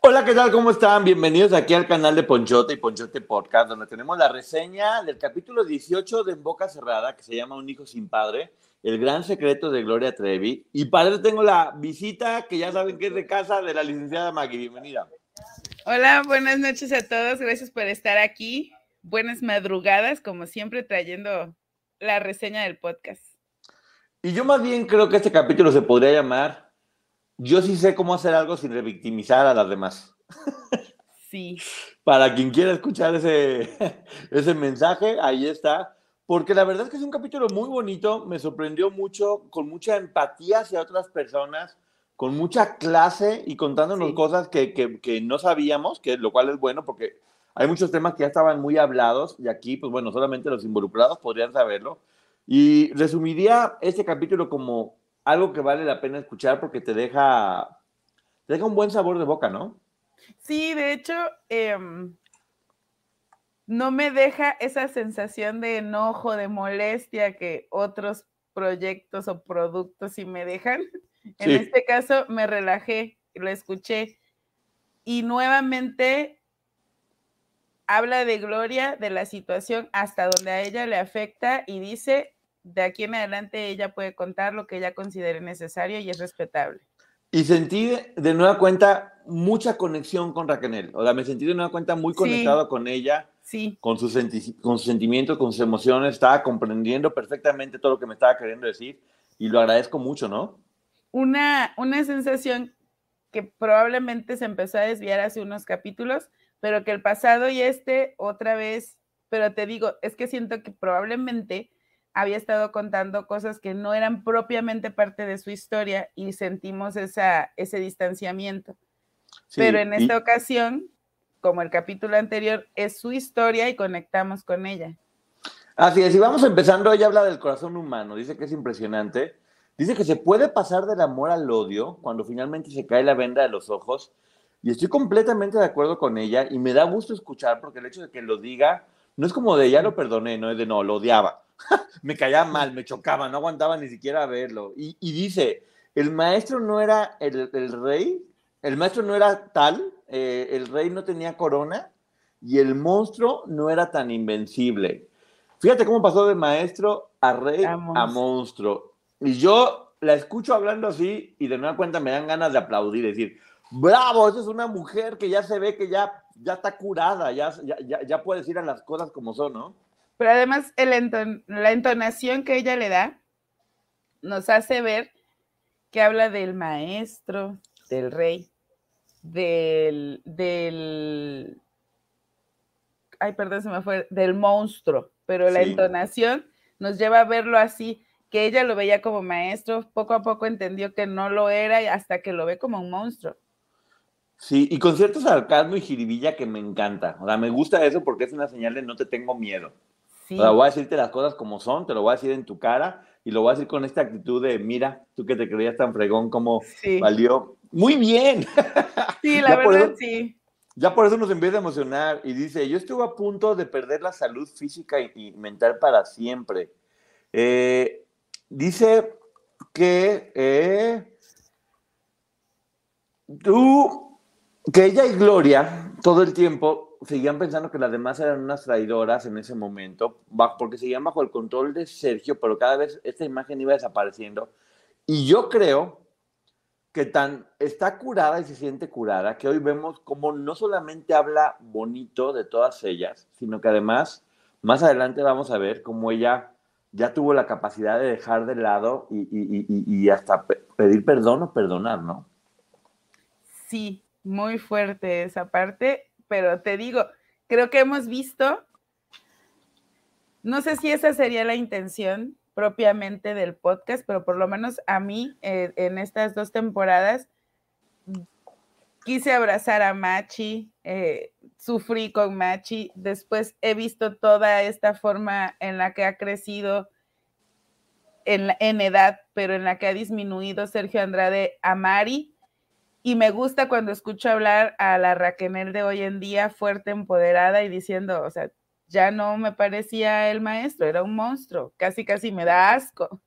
Hola, ¿qué tal? ¿Cómo están? Bienvenidos aquí al canal de Ponchote y Ponchote Podcast, donde tenemos la reseña del capítulo 18 de En Boca Cerrada, que se llama Un hijo sin padre, el gran secreto de Gloria Trevi. Y para eso tengo la visita, que ya saben que es de casa, de la licenciada Maggie. Bienvenida. Hola, buenas noches a todos. Gracias por estar aquí. Buenas madrugadas, como siempre, trayendo la reseña del podcast. Y yo más bien creo que este capítulo se podría llamar Yo sí sé cómo hacer algo sin revictimizar a las demás. Sí. Para quien quiera escuchar ese, ese mensaje, ahí está. Porque la verdad es que es un capítulo muy bonito, me sorprendió mucho, con mucha empatía hacia otras personas, con mucha clase y contándonos Sí. cosas que, que, que no sabíamos, que, lo cual es bueno porque hay muchos temas que ya estaban muy hablados y aquí, pues bueno, solamente los involucrados podrían saberlo. Y resumiría este capítulo como algo que vale la pena escuchar porque te deja, te deja un buen sabor de boca, ¿no? Sí, de hecho, em, no me deja esa sensación de enojo, de molestia que otros proyectos o productos sí me dejan. En Sí. este caso me relajé, lo escuché y nuevamente habla de Gloria, de la situación hasta donde a ella le afecta y dice, de aquí en adelante ella puede contar lo que ella considere necesario y es respetable. Y sentí de- nueva cuenta mucha conexión con Raquel. O sea, me sentí de nueva cuenta muy Sí. conectado con ella, Sí, con sus, con sus sentimientos, con sus emociones. Estaba comprendiendo perfectamente todo lo que me estaba queriendo decir y lo agradezco mucho, ¿no? una, una sensación que probablemente se empezó a desviar hace unos capítulos, pero que el pasado y este otra vez, pero te digo, es que siento que probablemente había estado contando cosas que no eran propiamente parte de su historia y sentimos esa, ese distanciamiento. Sí, pero en y- esta ocasión, como el capítulo anterior, es su historia y conectamos con ella. Así es, y vamos empezando. Ella habla del corazón humano, dice que es impresionante. Dice que se puede pasar del amor al odio cuando finalmente se cae la venda de los ojos. Y estoy completamente de acuerdo con ella y me da gusto escuchar porque el hecho de que lo diga no es como de ya lo perdoné, no es de no, lo odiaba. me caía mal, me chocaba, no aguantaba ni siquiera verlo. Y, y dice, el maestro no era el, el rey, el maestro no era tal, eh, el rey no tenía corona y el monstruo no era tan invencible. Fíjate cómo pasó de maestro a rey A a monstruo. Y yo la escucho hablando así y de nueva cuenta me dan ganas de aplaudir, decir, bravo, esa es una mujer que ya se ve que ya, ya está curada, ya, ya, ya, ya puede decir a las cosas como son, ¿no? Pero además el enton- la entonación que ella le da nos hace ver que habla del maestro, del rey, del, del, ay, perdón, se me fue, del monstruo, pero la Sí. entonación nos lleva a verlo así, que ella lo veía como maestro, poco a poco entendió que no lo era y hasta que lo ve como un monstruo. Sí, y con cierto sarcasmo y jiribilla que me encanta. O sea, me gusta eso porque es una señal de no te tengo miedo. Sí, O sea, voy a decirte las cosas como son, te lo voy a decir en tu cara y lo voy a decir con esta actitud de, mira, tú que te creías tan fregón como sí, valió. Muy bien. sí, la verdad eso- sí. Ya por eso nos empieza a emocionar y dice, yo estuve a punto de perder la salud física y, y mental para siempre. Eh, dice que eh, tú, que ella y Gloria todo el tiempo seguían pensando que las demás eran unas traidoras en ese momento, porque seguían bajo el control de Sergio, pero cada vez esta imagen iba desapareciendo. Y yo creo que tan está curada y se siente curada que hoy vemos cómo no solamente habla bonito de todas ellas, sino que además más adelante vamos a ver cómo ella ya tuvo la capacidad de dejar de lado y, hasta pedir perdón o perdonar, ¿no? Sí, muy fuerte esa parte, pero te digo, creo que hemos visto, no sé si esa sería la intención propiamente del podcast, pero por lo menos a mí eh, en estas dos temporadas quise abrazar a Machi, eh, sufrí con Machi, después he visto toda esta forma en la que ha crecido en, en, edad, pero en la que ha disminuido Sergio Andrade a Mari. Y me gusta cuando escucho hablar a la Raquel de hoy en día, fuerte, empoderada y diciendo, o sea, ya no me parecía el maestro, era un monstruo, casi, casi me da asco.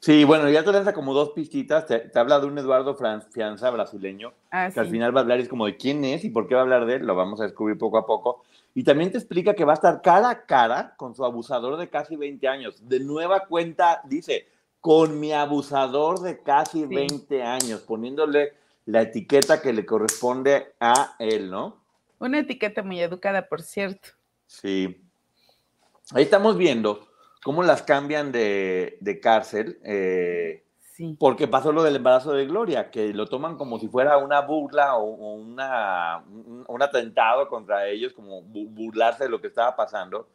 Sí, bueno, ya te lanza como dos pistitas. Te, habla de un Eduardo Fianza brasileño, ah, que al final va a hablar y es como de quién es y por qué va a hablar de él. Lo vamos a descubrir poco a poco. Y también te explica que va a estar cara a cara con su abusador de casi 20 años. De nueva cuenta, dice, con mi abusador de casi 20 años, poniéndole la etiqueta que le corresponde a él, ¿no? Una etiqueta muy educada, por cierto. Sí. Ahí estamos viendo cómo las cambian de, cárcel. Eh, sí. Porque pasó lo del embarazo de Gloria, que lo toman como si fuera una burla o, una, un, atentado contra ellos, como burlarse de lo que estaba pasando.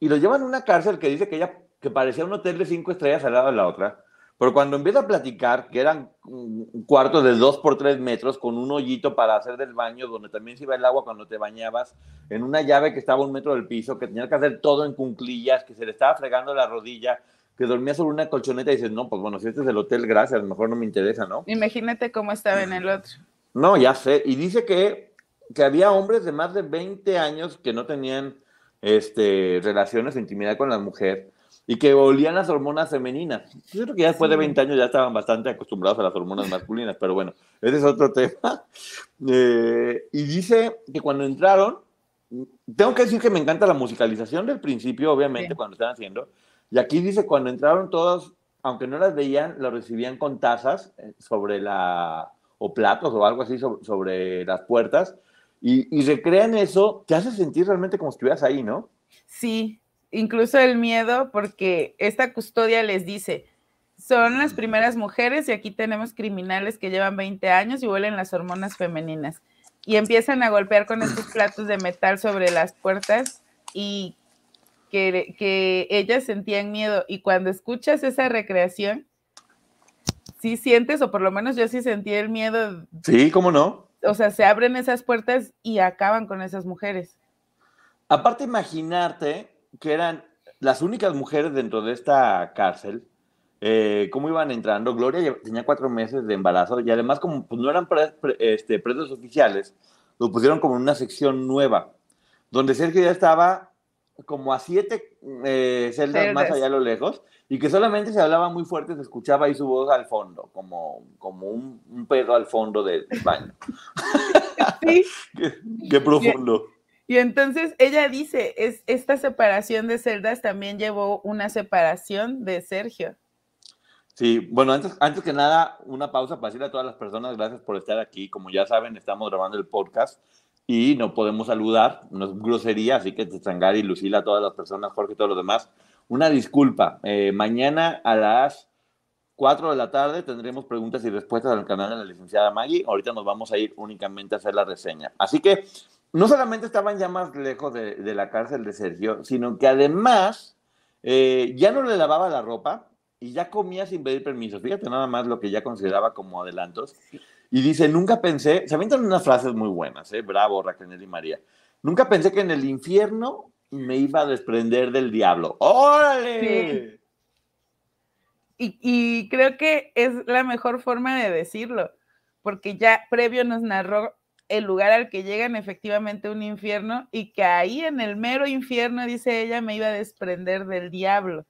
Y lo llevan a una cárcel que dice que ella que parecía un hotel de cinco estrellas al lado de la otra pero cuando empieza a platicar, que eran cuartos de dos por tres metros con un hoyito para hacer del baño, donde también se iba el agua cuando te bañabas, en una llave que estaba a un metro del piso, que tenía que hacer todo en cunclillas, que se le estaba fregando la rodilla, que dormía sobre una colchoneta y dices, no, pues bueno, si este es el hotel, gracias, mejor no me interesa, ¿no? Imagínate cómo estaba en el otro. No, ya sé. Y dice que, que había hombres de más de 20 años que no tenían este, relaciones o intimidad con la mujer y que olían las hormonas femeninas. Yo creo que ya después de 20 años ya estaban bastante acostumbrados a las hormonas masculinas, pero bueno, ese es otro tema. Eh, y dice que cuando entraron, tengo que decir que me encanta la musicalización del principio, obviamente, cuando están haciendo. Y aquí dice, cuando entraron todos, aunque no las veían, lo recibían con tazas eh, sobre la, o platos o algo así sobre, las puertas. Y, y recrean eso, te hace sentir realmente como si estuvieras ahí, ¿no? Sí, incluso el miedo, porque esta custodia les dice, son las primeras mujeres y aquí tenemos criminales que llevan 20 años y huelen las hormonas femeninas. Y empiezan a golpear con estos platos de metal sobre las puertas y que, que ellas sentían miedo. Y cuando escuchas esa recreación, sí sientes, o por lo menos yo sí sentí el miedo. Sí, ¿cómo no? O sea, se abren esas puertas y acaban con esas mujeres. Aparte, imaginarte que eran las únicas mujeres dentro de esta cárcel, eh, cómo iban entrando. Gloria tenía cuatro meses de embarazo y además como pues, no eran este, presos oficiales, lo pusieron como en una sección nueva, donde Sergio ya estaba como a siete eh, celdas más allá a lo lejos y que solamente se hablaba muy fuerte, se escuchaba ahí su voz al fondo, como, como un, un pedo al fondo del baño. Sí. qué profundo. Y entonces ella dice, es, esta separación de celdas también llevó una separación de Sergio. Sí, bueno, antes, antes que nada, una pausa para decirle a todas las personas, gracias por estar aquí. Como ya saben, estamos grabando el podcast y no podemos saludar, no es grosería, así que y Lucila, todas las personas, Jorge y todos los demás, una disculpa. Eh, mañana a las 4 de la tarde tendremos preguntas y respuestas el canal de la licenciada Maggie. Ahorita nos vamos a ir únicamente a hacer la reseña. Así que no solamente estaban ya más lejos de, la cárcel de Sergio, sino que además eh, ya no le lavaba la ropa y ya comía sin pedir permiso. Fíjate nada más lo que ya consideraba como adelantos. Y dice, nunca pensé, se avientan unas frases muy buenas, ¿eh? bravo Raquel y María. Nunca pensé que en el infierno me iba a desprender del diablo. ¡Órale! Y, y creo que es la mejor forma de decirlo, porque ya previo nos narró el lugar al que llegan efectivamente un infierno y que ahí en el mero infierno, dice ella, me iba a desprender del diablo.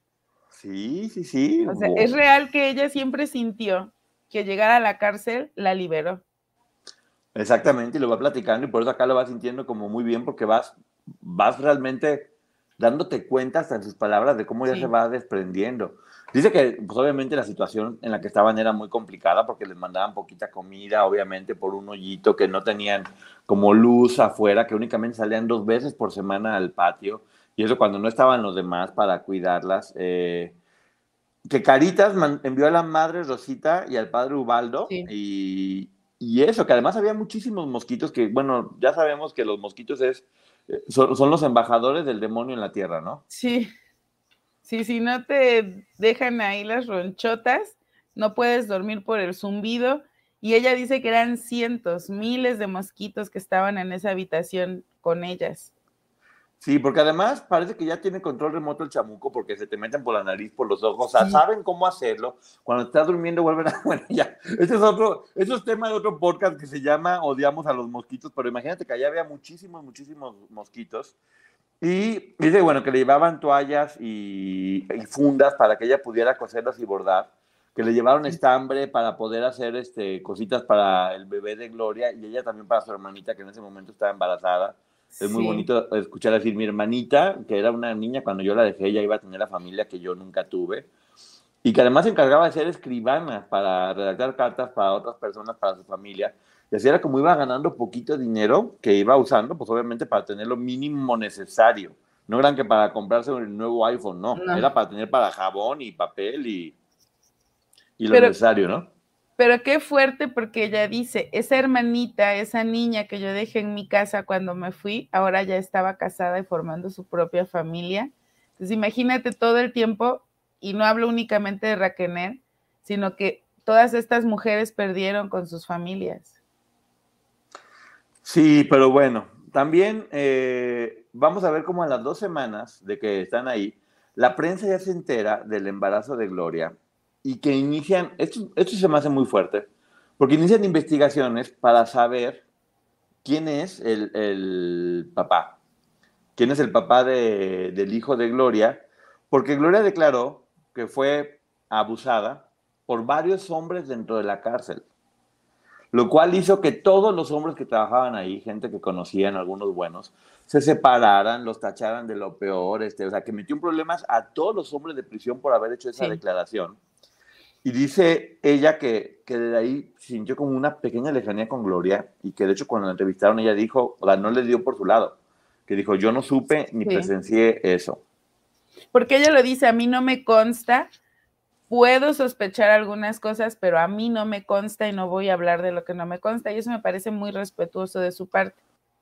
Sí, sí, sí. O sea, es real que ella siempre sintió que llegar a la cárcel la liberó. Exactamente, y lo va platicando y por eso acá lo va sintiendo como muy bien porque vas, vas realmente dándote cuenta hasta en sus palabras de cómo ya se va desprendiendo. Dice que, pues obviamente la situación en la que estaban era muy complicada porque les mandaban poquita comida, obviamente por un hoyito que no tenían como luz afuera, que únicamente salían dos veces por semana al patio, y eso cuando no estaban los demás para cuidarlas. Eh, que Caritas envió a la madre Rosita y al padre Ubaldo, y, y, eso, que además había muchísimos mosquitos, que bueno, ya sabemos que los mosquitos es, eh, son, son los embajadores del demonio en la tierra, ¿no? Sí. Sí, si no te dejan ahí las ronchotas, no puedes dormir por el zumbido. Y ella dice que eran cientos, miles de mosquitos que estaban en esa habitación con ellas. Sí, porque además parece que ya tiene control remoto el chamuco porque se te meten por la nariz, por los ojos, o sea, saben cómo hacerlo. Cuando estás durmiendo vuelven a... Bueno, ya, ese es otro, eso es tema de otro podcast que se llama Odiamos a los mosquitos, pero imagínate que allá había muchísimos, muchísimos mosquitos y dice, bueno, que le llevaban toallas y, fundas para que ella pudiera coserlas y bordar, que le llevaron estambre para poder hacer este, cositas para el bebé de Gloria y ella también para su hermanita que en ese momento estaba embarazada. Es muy bonito escuchar decir mi hermanita, que era una niña, cuando yo la dejé, ella iba a tener la familia que yo nunca tuve. Y que además se encargaba de ser escribana para redactar cartas para otras personas, para su familia. Y así era como iba ganando poquito dinero que iba usando, pues obviamente para tener lo mínimo necesario. No eran que para comprarse un nuevo iPhone, no. Era para tener para jabón y papel y, y lo necesario, ¿no? Pero qué fuerte porque ella dice, esa hermanita, esa niña que yo dejé en mi casa cuando me fui, ahora ya estaba casada y formando su propia familia. Entonces imagínate todo el tiempo, y no hablo únicamente de Raquel, sino que todas estas mujeres perdieron con sus familias. Sí, pero bueno, también eh, vamos a ver cómo en las dos semanas de que están ahí, la prensa ya se entera del embarazo de Gloria y que inician, esto, esto se me hace muy fuerte, porque inician investigaciones para saber quién es el, papá, quién es el papá del hijo de Gloria, porque Gloria declaró que fue abusada por varios hombres dentro de la cárcel lo cual hizo que todos los hombres que trabajaban ahí, gente que conocían, algunos buenos, se separaran, los tacharan de lo peor, este, o sea, que metió un problema a todos los hombres de prisión por haber hecho esa declaración. Y dice ella que, que de ahí sintió como una pequeña lejanía con Gloria y que de hecho cuando la entrevistaron ella dijo, o sea, no le dio por su lado, que dijo, yo no supe ni presencié eso. Porque ella lo dice, a mí no me consta, puedo sospechar algunas cosas, pero a mí no me consta y no voy a hablar de lo que no me consta y eso me parece muy respetuoso de su parte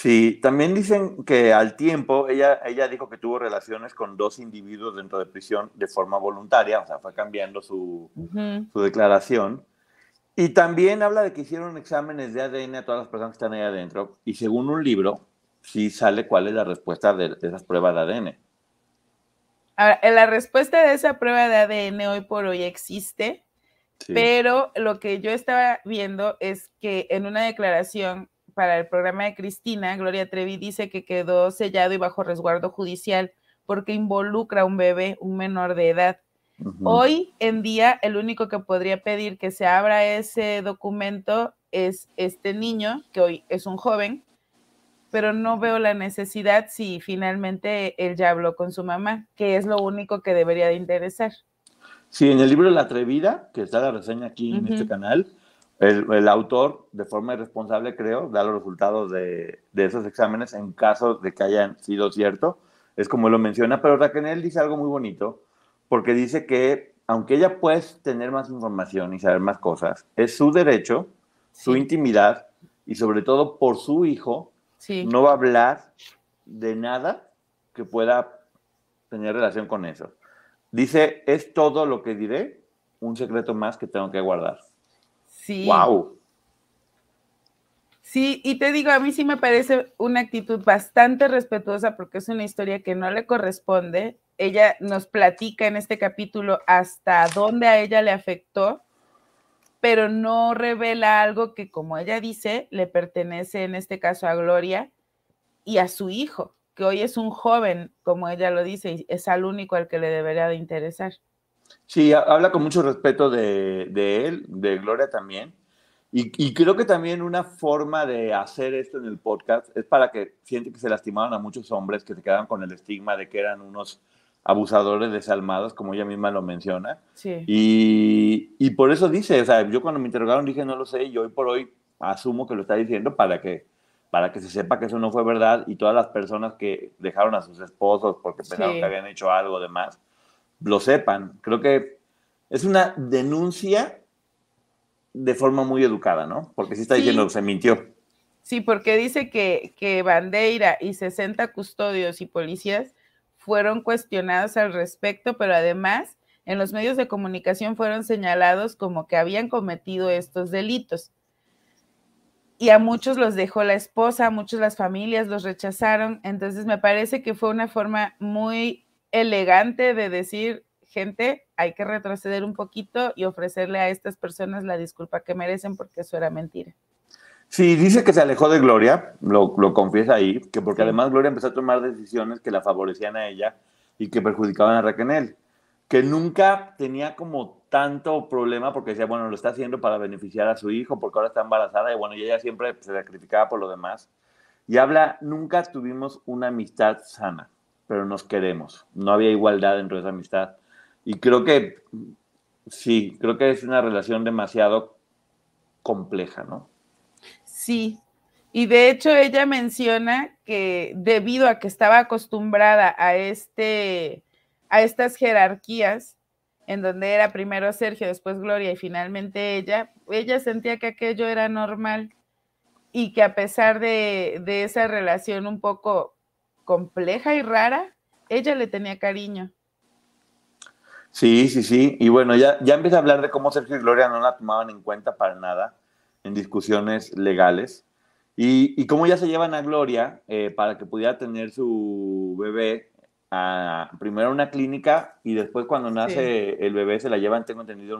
Sí, también dicen que al tiempo ella, ella dijo que tuvo relaciones con dos individuos dentro de prisión de forma voluntaria, o sea, fue cambiando su, su declaración. Y también habla de que hicieron exámenes de ADN a todas las personas que están ahí adentro, y según un libro, sí sale cuál es la respuesta de, esas pruebas de ADN. Ahora, la respuesta de esa prueba de ADN hoy por hoy existe, pero lo que yo estaba viendo es que en una declaración para el programa de Cristina, Gloria Trevi dice que quedó sellado y bajo resguardo judicial porque involucra a un bebé, un menor de edad. Hoy en día, el único que podría pedir que se abra ese documento es este niño, que hoy es un joven, pero no veo la necesidad si finalmente él ya habló con su mamá, que es lo único que debería de interesar. Sí, en el libro La Atrevida, que está la reseña aquí en este canal, el, autor, de forma irresponsable, creo, da los resultados de, esos exámenes en caso de que hayan sido cierto. Es como lo menciona, pero Raquel dice algo muy bonito, porque dice que aunque ella puede tener más información y saber más cosas, es su derecho, su intimidad y sobre todo por su hijo, no va a hablar de nada que pueda tener relación con eso. Dice, es todo lo que diré, un secreto más que tengo que guardar. Sí. ¡Wow! Sí, y te digo, a mí sí me parece una actitud bastante respetuosa porque es una historia que no le corresponde ella nos platica en este capítulo hasta dónde a ella le afectó, pero no revela algo que, como ella dice, le pertenece en este caso a Gloria y a su hijo, que hoy es un joven, como ella lo dice, y es al único al que le debería de interesar. Sí, habla con mucho respeto de, de él, de Gloria también. Y, y, creo que también una forma de hacer esto en el podcast es para que siente que se lastimaron a muchos hombres que se quedaban con el estigma de que eran unos abusadores desalmados, como ella misma lo menciona. Sí. Y, y, por eso dice, o sea, yo cuando me interrogaron dije, no lo sé, y hoy por hoy asumo que lo está diciendo para que, para que se sepa que eso no fue verdad y todas las personas que dejaron a sus esposos porque pensaron sí. que habían hecho algo de más, lo sepan. Creo que es una denuncia de forma muy educada, ¿no? Porque sí está sí. diciendo, se mintió. Sí, porque dice que, que Bandeira y 60 custodios y policías fueron cuestionados al respecto, pero además en los medios de comunicación fueron señalados como que habían cometido estos delitos. Y a muchos los dejó la esposa, a muchos las familias los rechazaron. Entonces me parece que fue una forma muy elegante de decir, gente, hay que retroceder un poquito y ofrecerle a estas personas la disculpa que merecen porque eso era mentira. Sí, dice que se alejó de Gloria, lo, lo confiesa ahí, que porque sí. además Gloria empezó a tomar decisiones que la favorecían a ella y que perjudicaban a Raquel, que nunca tenía como tanto problema porque decía, bueno, lo está haciendo para beneficiar a su hijo porque ahora está embarazada y bueno, y ella siempre se sacrificaba por lo demás. Y habla, nunca tuvimos una amistad sana, pero nos queremos. No había igualdad dentro de esa amistad. Y creo que sí, creo que es una relación demasiado compleja, ¿no? Sí, y de hecho ella menciona que debido a que estaba acostumbrada a este a estas jerarquías en donde era primero Sergio, después Gloria y finalmente ella, ella sentía que aquello era normal y que a pesar de, de esa relación un poco compleja y rara, ella le tenía cariño. Sí, sí, sí. Y bueno, ya, ya empieza a hablar de cómo Sergio y Gloria no la tomaban en cuenta para nada en discusiones legales. Y, y cómo ya se llevan a Gloria eh, para que pudiera tener su bebé a, primero a una clínica y después cuando nace sí. el bebé se la llevan, tengo entendido,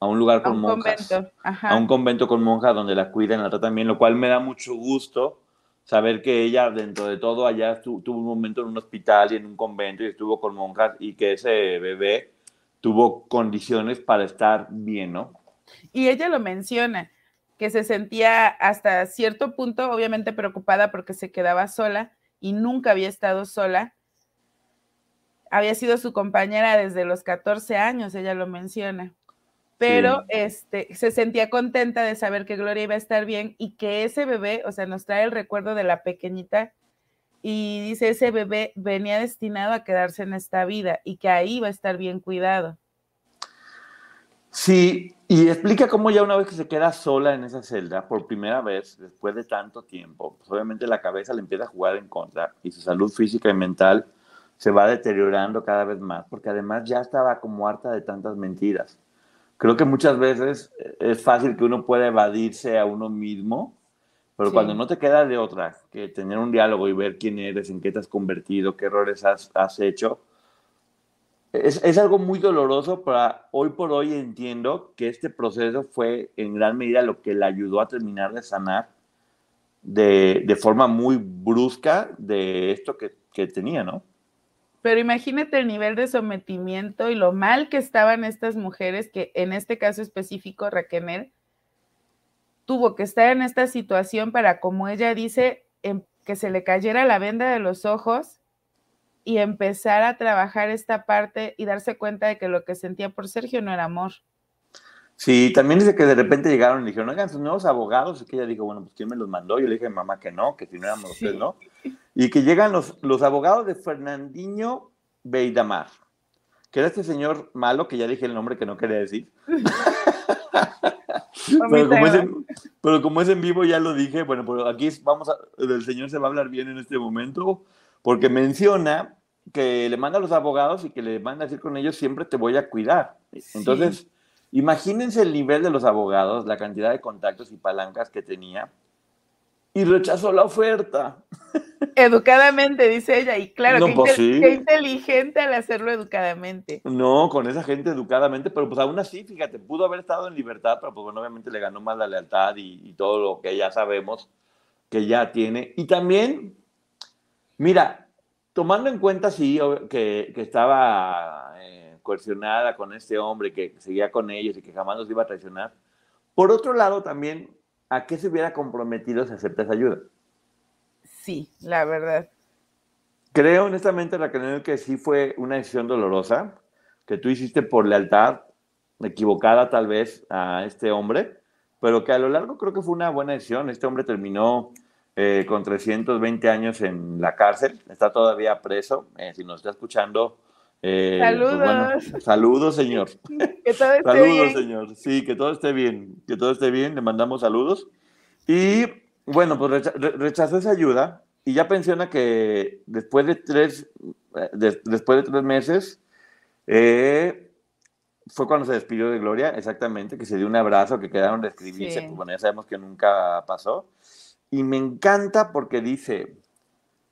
a un lugar con a un monjas. Convento. Ajá. A un convento con monjas donde la cuidan, la tratan bien, lo cual me da mucho gusto saber que ella, dentro de todo, allá tuvo un momento en un hospital y en un convento y estuvo con monjas y que ese bebé tuvo condiciones para estar bien, ¿no? Y ella lo menciona, que se sentía hasta cierto punto, obviamente preocupada porque se quedaba sola y nunca había estado sola. Había sido su compañera desde los 14 años, ella lo menciona pero sí. este, se sentía contenta de saber que Gloria iba a estar bien y que ese bebé, o sea, nos trae el recuerdo de la pequeñita y dice, ese bebé venía destinado a quedarse en esta vida y que ahí va a estar bien cuidado. Sí, y explica cómo ya una vez que se queda sola en esa celda, por primera vez, después de tanto tiempo, pues obviamente la cabeza le empieza a jugar en contra y su salud física y mental se va deteriorando cada vez más, porque además ya estaba como harta de tantas mentiras creo que muchas veces es fácil que uno pueda evadirse a uno mismo, pero sí. cuando no te queda de otra que tener un diálogo y ver quién eres, en qué te has convertido, qué errores has, has hecho, es, es, algo muy doloroso, pero hoy por hoy entiendo que este proceso fue en gran medida lo que le ayudó a terminar de sanar de, de forma muy brusca de esto que, que tenía, ¿no? Pero imagínate el nivel de sometimiento y lo mal que estaban estas mujeres, que en este caso específico Raquel tuvo que estar en esta situación para, como ella dice, em, que se le cayera la venda de los ojos y empezar a trabajar esta parte y darse cuenta de que lo que sentía por Sergio no era amor. Sí, también dice que de repente llegaron y dijeron, oigan, sus nuevos abogados, y que ella dijo, bueno, pues ¿quién me los mandó? Yo le dije a mamá que no, que si no éramos sí. ustedes, ¿no? Y que llegan los, los abogados de Fernandinho Beidamar, que era este señor malo, que ya dije el nombre que no quería decir. pero, como es en, pero, como es en, vivo ya lo dije, bueno, pero aquí vamos a, del señor se va a hablar bien en este momento, porque menciona que le manda a los abogados y que le manda a decir con ellos, siempre te voy a cuidar. Entonces... Sí Imagínense el nivel de los abogados, la cantidad de contactos y palancas que tenía y rechazó la oferta. Educadamente, dice ella, y claro, No, qué, pues inte- sí. qué inteligente al hacerlo educadamente. No, con esa gente educadamente, pero pues aún así, fíjate, pudo haber estado en libertad, pero pues bueno, obviamente le ganó más la lealtad y, y todo lo que ya sabemos que ya tiene. Y también, mira, tomando en cuenta, sí, que, que estaba eh, coercionada con este hombre, que seguía con ellos y que jamás los iba a traicionar, por otro lado también, ¿a qué se hubiera comprometido si acepta esa ayuda? Sí, la verdad. Creo honestamente, Raquel, que sí fue una decisión dolorosa, que tú hiciste por lealtad, equivocada tal vez a este hombre, pero que a lo largo creo que fue una buena decisión. Este hombre terminó eh, con 320 años en la cárcel, está todavía preso. eh, si nos está escuchando, eh, pues Saludos. saludos, señor. Que todo esté Saludos, bien. señor. Sí, que todo esté bien, que todo esté bien, le mandamos saludos. Y bueno, pues recha- re- rechazó esa ayuda y ya pensiona que después de tres, eh, de- después de tres meses, eh, fue cuando se despidió de Gloria, exactamente, que se dio un abrazo, que quedaron de escribirse, Sí. pues bueno, ya sabemos que nunca pasó. Y me encanta porque dice,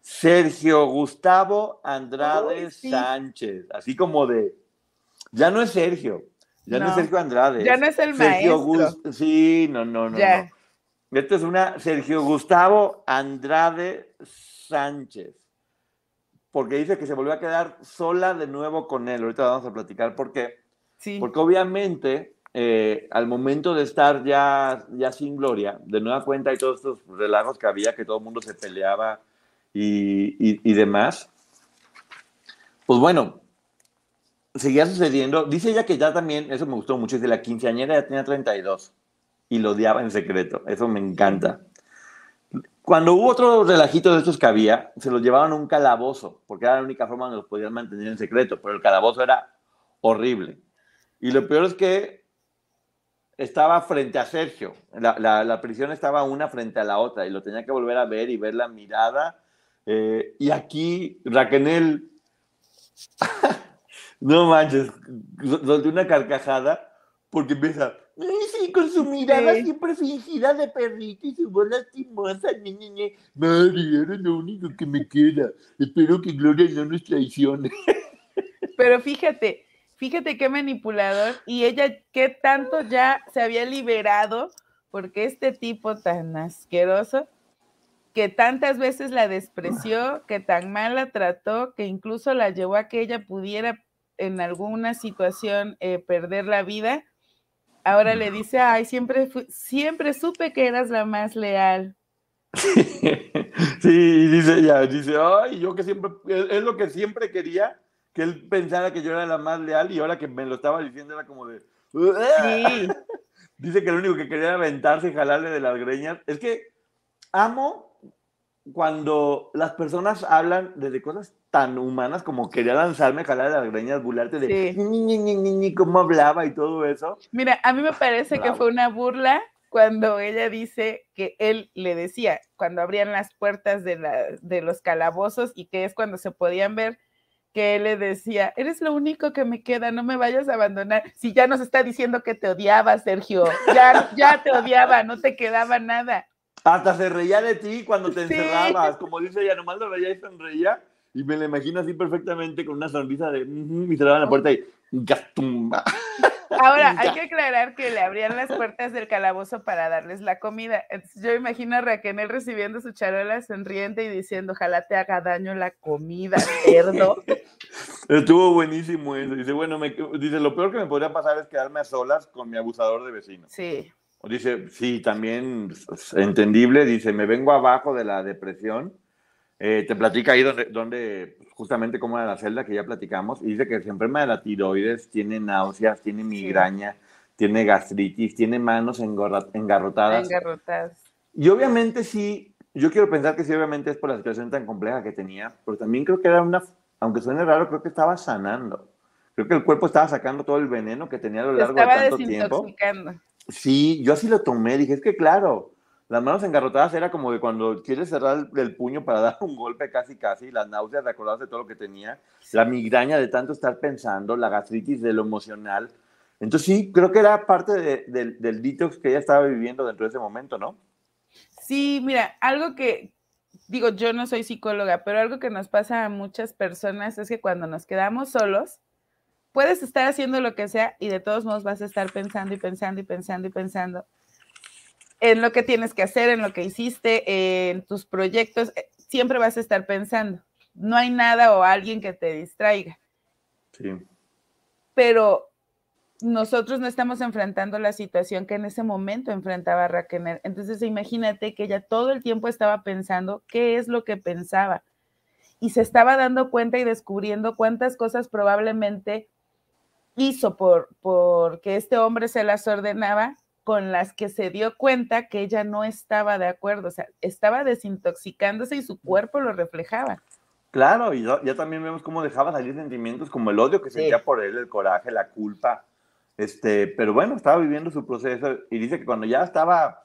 Sergio Gustavo Andrade sí. Sánchez, así como de, ya no es Sergio, ya no, es Sergio Andrade. ya no es el Sergio maestro. Gus- sí, no, no, no, Ya. no. Esto es una Sergio Gustavo Andrade Sánchez. Porque dice que se volvió a quedar sola de nuevo con él. Ahorita vamos a platicar por qué. Sí. Porque obviamente, eh, al momento de estar ya, ya sin gloria, de nueva cuenta hay todos estos relajos que había, que todo el mundo se peleaba y, y- demás. Pues bueno, seguía sucediendo. Dice ella que ya también, eso me gustó mucho, dice la quinceañera ya tenía 32 y lo odiaba en secreto. Eso me encanta. Cuando hubo otro relajito de estos que había, se los llevaban a un calabozo, porque era la única forma donde los podían mantener en secreto, pero el calabozo era horrible. Y lo peor es que estaba frente a Sergio. La, la- la prisión estaba una frente a la otra y lo tenía que volver a ver y ver la mirada. Eh, y aquí Raquel, no manches, sol- solté una carcajada porque empieza, "Ay, sí, con su mirada Sí. siempre fingida de perrito y su voz lastimosa. ñe, ñe, ñe. Mari, era lo único que me queda. Espero que Gloria no nos traicione. Pero fíjate, fíjate qué manipulador y ella qué tanto ya se había liberado porque este tipo tan asqueroso que tantas veces la despreció, que tan mal la trató, que incluso la llevó a que ella pudiera en alguna situación eh, perder la vida, ahora le dice, ay, siempre, siempre supe que eras la más leal. Sí, y dice ella, dice, ay, yo que siempre, es lo que siempre quería, que él pensara que yo era la más leal y ahora que me lo estaba diciendo era como de... Sí, Dice que lo único que quería era aventarse y jalarle de las greñas. Es que amo cuando las personas hablan desde cosas tan humanas como quería lanzarme, jalar de las greñas, burlarte de Sí. ni, ni, ni, ni, ni, cómo hablaba y todo eso. Mira, a mí me parece que fue una burla cuando ella dice que él le decía, cuando abrían las puertas de, la, de los calabozos y que es cuando se podían ver, que él le decía, eres lo único que me queda, no me vayas a abandonar. Si ya nos está diciendo que te odiaba, Sergio, ya, ya te odiaba, no te quedaba nada. Hasta se reía de ti cuando te Sí. encerrabas. Como dice ella, nomás lo veía y sonreía. Y me lo imagino así perfectamente con una sonrisa de... "Ujú", y cerraban la puerta y... ¡Gastumba! Ahora, hay que aclarar que le abrían las puertas del calabozo para darles la comida. Entonces, yo imagino a Raquel recibiendo su charola sonriente y diciendo, ojalá te haga daño la comida, cerdo. Estuvo buenísimo eso. Dice, bueno, me- dice, lo peor que me podría pasar es quedarme a solas con mi abusador de vecinos. Sí, Dice, sí, también entendible. Dice, me vengo abajo de la depresión. Eh, te platica ahí donde, donde, justamente como era la celda que ya platicamos. Y dice que se enferma de la tiroides, tiene náuseas, tiene migraña, tiene gastritis, tiene manos engarrotadas. engarrotadas. Y obviamente sí, yo quiero pensar que sí, obviamente es por la situación tan compleja que tenía, pero también creo que era una, aunque suene raro, creo que estaba sanando. Creo que el cuerpo estaba sacando todo el veneno que tenía a lo largo de tanto tiempo. Sí, yo así lo tomé, dije, es que claro, las manos engarrotadas era como de cuando quieres cerrar el, puño para dar un golpe casi casi, las náuseas de acordarse de todo lo que tenía, la migraña de tanto estar pensando, la gastritis de lo emocional. Entonces sí, creo que era parte de- del- del detox que ella estaba viviendo dentro de ese momento, ¿no? Sí, mira, algo que, digo, yo no soy psicóloga, pero algo que nos pasa a muchas personas es que cuando nos quedamos solos, puedes estar haciendo lo que sea y de todos modos vas a estar pensando y pensando y pensando y pensando en lo que tienes que hacer, en lo que hiciste, en tus proyectos, eh, siempre vas a estar pensando. No hay nada o alguien que te distraiga. Sí. Pero nosotros no estamos enfrentando la situación que en ese momento enfrentaba Raquel. Entonces imagínate que ella todo el tiempo estaba pensando qué es lo que pensaba y se estaba dando cuenta y descubriendo cuántas cosas probablemente hizo por porque este hombre se las ordenaba con las que se dio cuenta que ella no estaba de acuerdo, o sea, estaba desintoxicándose y su cuerpo lo reflejaba. Claro, y ya, también vemos cómo dejaba salir sentimientos como el odio que sentía por él, el coraje, la culpa, este, pero bueno, estaba viviendo su proceso y dice que cuando ya estaba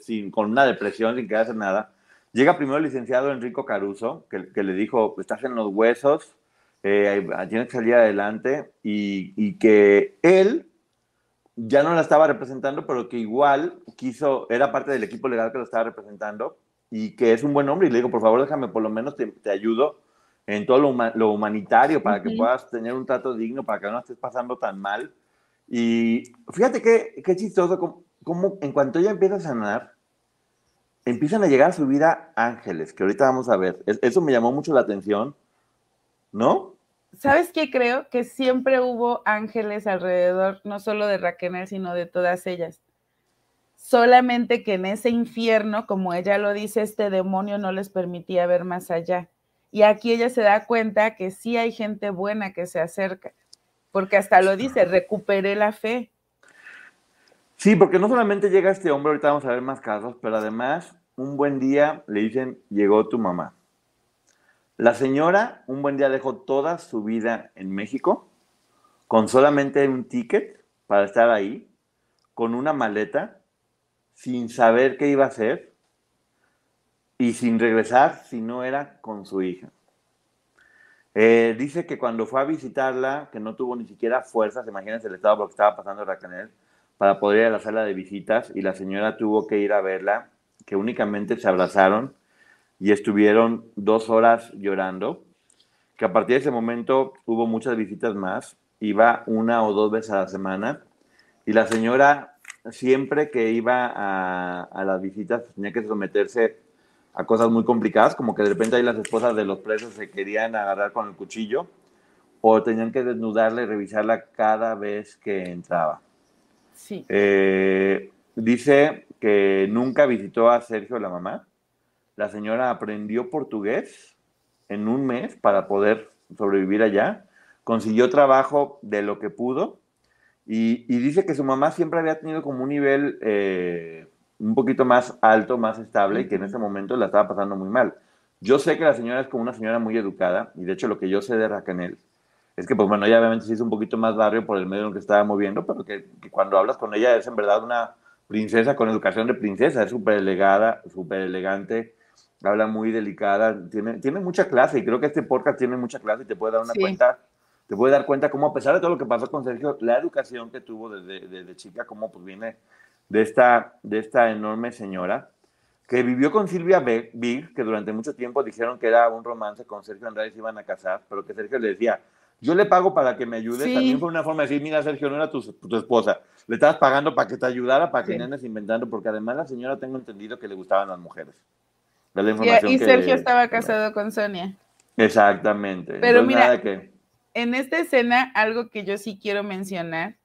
sin, con una depresión, sin querer hacer nada, llega primero el licenciado Enrico Caruso, que, que le dijo, estás en los huesos, eh, tienes que salir adelante, y, y que él ya no la estaba representando, pero que igual quiso, era parte del equipo legal que lo estaba representando y que es un buen hombre. Y le digo, por favor, déjame, por lo menos te, te ayudo en todo lo, humanitario para que puedas tener un trato digno, para que no estés pasando tan mal. Y fíjate qué, qué chistoso, como, en cuanto ella empieza a sanar, empiezan a llegar a su vida ángeles, que ahorita vamos a ver. Eso me llamó mucho la atención, ¿no? ¿Sabes qué creo? Que siempre hubo ángeles alrededor, no solo de Raquel, sino de todas ellas. Solamente que en ese infierno, como ella lo dice, este demonio no les permitía ver más allá. Y aquí ella se da cuenta que sí hay gente buena que se acerca, porque hasta lo dice, recuperé la fe. Sí, porque no solamente llega este hombre, ahorita vamos a ver más casos, pero además un buen día le dicen, llegó tu mamá. La señora un buen día dejó toda su vida en México con solamente un ticket para estar ahí, con una maleta, sin saber qué iba a hacer y sin regresar si no era con su hija. Eh, dice que cuando fue a visitarla, que no tuvo ni siquiera fuerzas, imagínense el estado por que estaba pasando Raquel, para poder ir a la sala de visitas y la señora tuvo que ir a verla, que únicamente se abrazaron y estuvieron dos horas llorando, que a partir de ese momento hubo muchas visitas más, iba una o dos veces a la semana, y la señora siempre que iba a, a las visitas tenía que someterse a cosas muy complicadas, como que de repente ahí las esposas de los presos se querían agarrar con el cuchillo, o tenían que desnudarla y revisarla cada vez que entraba. Sí. Eh, dice que nunca visitó a Sergio la mamá, la señora aprendió portugués en un mes para poder sobrevivir allá, consiguió trabajo de lo que pudo y, dice que su mamá siempre había tenido como un nivel eh, un poquito más alto, más estable y que en ese momento la estaba pasando muy mal. Yo sé que la señora es como una señora muy educada y de hecho lo que yo sé de Raquel es que pues bueno, ella obviamente sí es un poquito más barrio por el medio en el que estaba moviendo, pero que, que cuando hablas con ella es en verdad una princesa con educación de princesa, es súper elegada, súper elegante, habla muy delicada, tiene, tiene mucha clase y creo que este podcast tiene mucha clase y te puede dar una cuenta, te puede dar cuenta cómo a pesar de todo lo que pasó con Sergio, la educación que tuvo desde, desde chica, cómo pues viene de esta, de esta enorme señora que vivió con Silvia Big, que durante mucho tiempo dijeron que era un romance con Sergio Andrade, se iban a casar, pero que Sergio le decía, yo le pago para que me ayude. También fue una forma de decir, mira, Sergio, no era tu, tu esposa. Le estabas pagando para que te ayudara, para que no andes inventando, porque además la señora tengo entendido que le gustaban las mujeres y, Sergio estaba casado con Sonia. Exactamente. Pero mira, en esta escena, algo que yo sí quiero mencionar,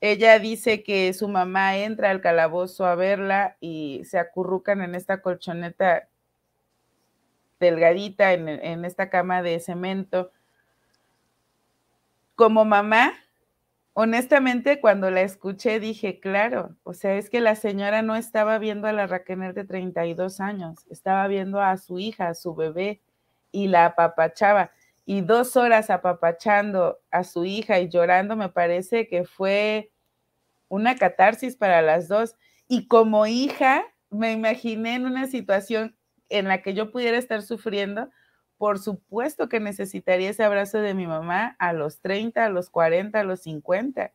ella dice que su mamá entra al calabozo a verla y se acurrucan en esta colchoneta delgadita, en, en esta cama de cemento. Como mamá, honestamente, cuando la escuché dije, claro, o sea, es que la señora no estaba viendo a la Raquel de 32 años, estaba viendo a su hija, a su bebé, y la apapachaba. Y dos horas apapachando a su hija y llorando, me parece que fue una catarsis para las dos. Y como hija, me imaginé en una situación en la que yo pudiera estar sufriendo, por supuesto que necesitaría ese abrazo de mi mamá a los 30, a los 40, a los 50.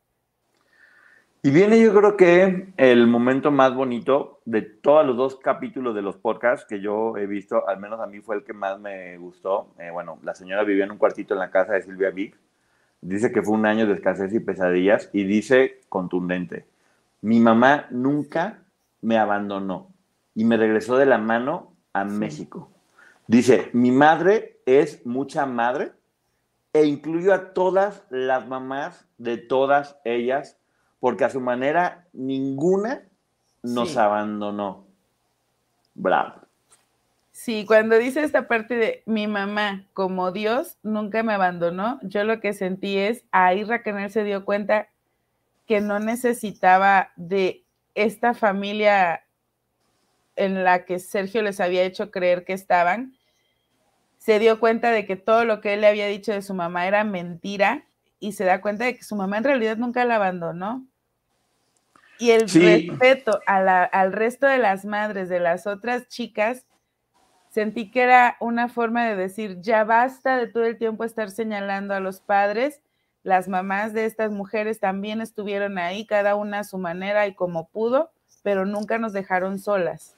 Y viene yo creo que el momento más bonito de todos los dos capítulos de los podcasts que yo he visto, al menos a mí fue el que más me gustó. Eh, bueno, la señora vivía en un cuartito en la casa de Silvia Vic. Dice que fue un año de escasez y pesadillas y dice contundente, mi mamá nunca me abandonó y me regresó de la mano a México. Dice, mi madre es mucha madre e incluyo a todas las mamás de todas ellas porque a su manera ninguna nos abandonó. Bravo. Sí, cuando dice esta parte de mi mamá como Dios nunca me abandonó, yo lo que sentí es ahí Raquel se dio cuenta que no necesitaba de esta familia en la que Sergio les había hecho creer que estaban. Se dio cuenta de que todo lo que él le había dicho de su mamá era mentira y se da cuenta de que su mamá en realidad nunca la abandonó. Y el respeto al resto de las madres, de las otras chicas, sentí que era una forma de decir, ya basta de todo el tiempo estar señalando a los padres. Las mamás de estas mujeres también estuvieron ahí, cada una a su manera y como pudo, pero nunca nos dejaron solas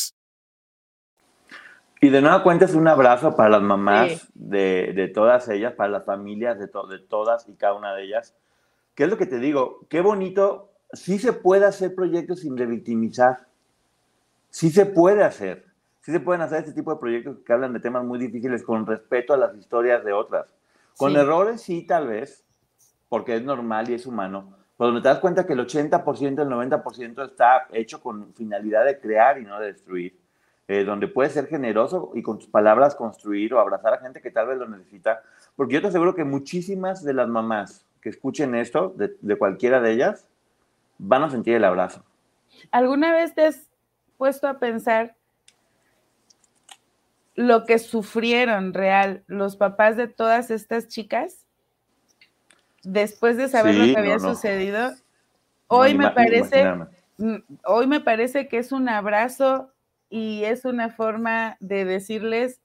Y de nueva cuenta es un abrazo para las mamás de, de, todas ellas, para las familias de, de todas y cada una de ellas. ¿Qué es lo que te digo? Qué bonito, sí se puede hacer proyectos sin revictimizar. Sí se puede hacer. Sí se pueden hacer este tipo de proyectos que hablan de temas muy difíciles con respeto a las historias de otras. Con errores sí, tal vez, porque es normal y es humano. Pero donde te das cuenta que el 80%, el 90% está hecho con finalidad de crear y no de destruir eh, donde puedes ser generoso y con tus palabras construir o abrazar a gente que tal vez lo necesita. Porque yo te aseguro que muchísimas de las mamás que escuchen esto, de, cualquiera de ellas, van a sentir el abrazo. ¿Alguna vez te has puesto a pensar lo que sufrieron real los papás de todas estas chicas después de saber lo que había sucedido? Hoy me parece, hoy me parece que es un abrazo y es una forma de decirles,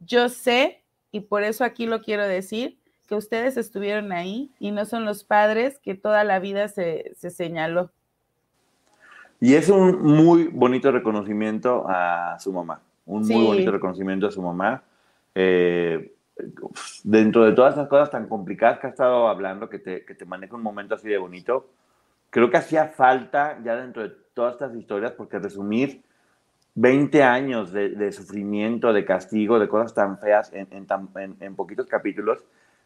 yo sé, y por eso aquí lo quiero decir, que ustedes estuvieron ahí y no son los padres que toda la vida se, señaló. Y es un muy bonito reconocimiento a su mamá, un muy bonito reconocimiento a su mamá. Eh, dentro de todas esas cosas tan complicadas que ha estado hablando, que te, que te maneja un momento así de bonito, creo que hacía falta ya dentro de todas estas historias, porque resumir 20 años de, sufrimiento, de castigo, de cosas tan feas en, en, poquitos capítulos,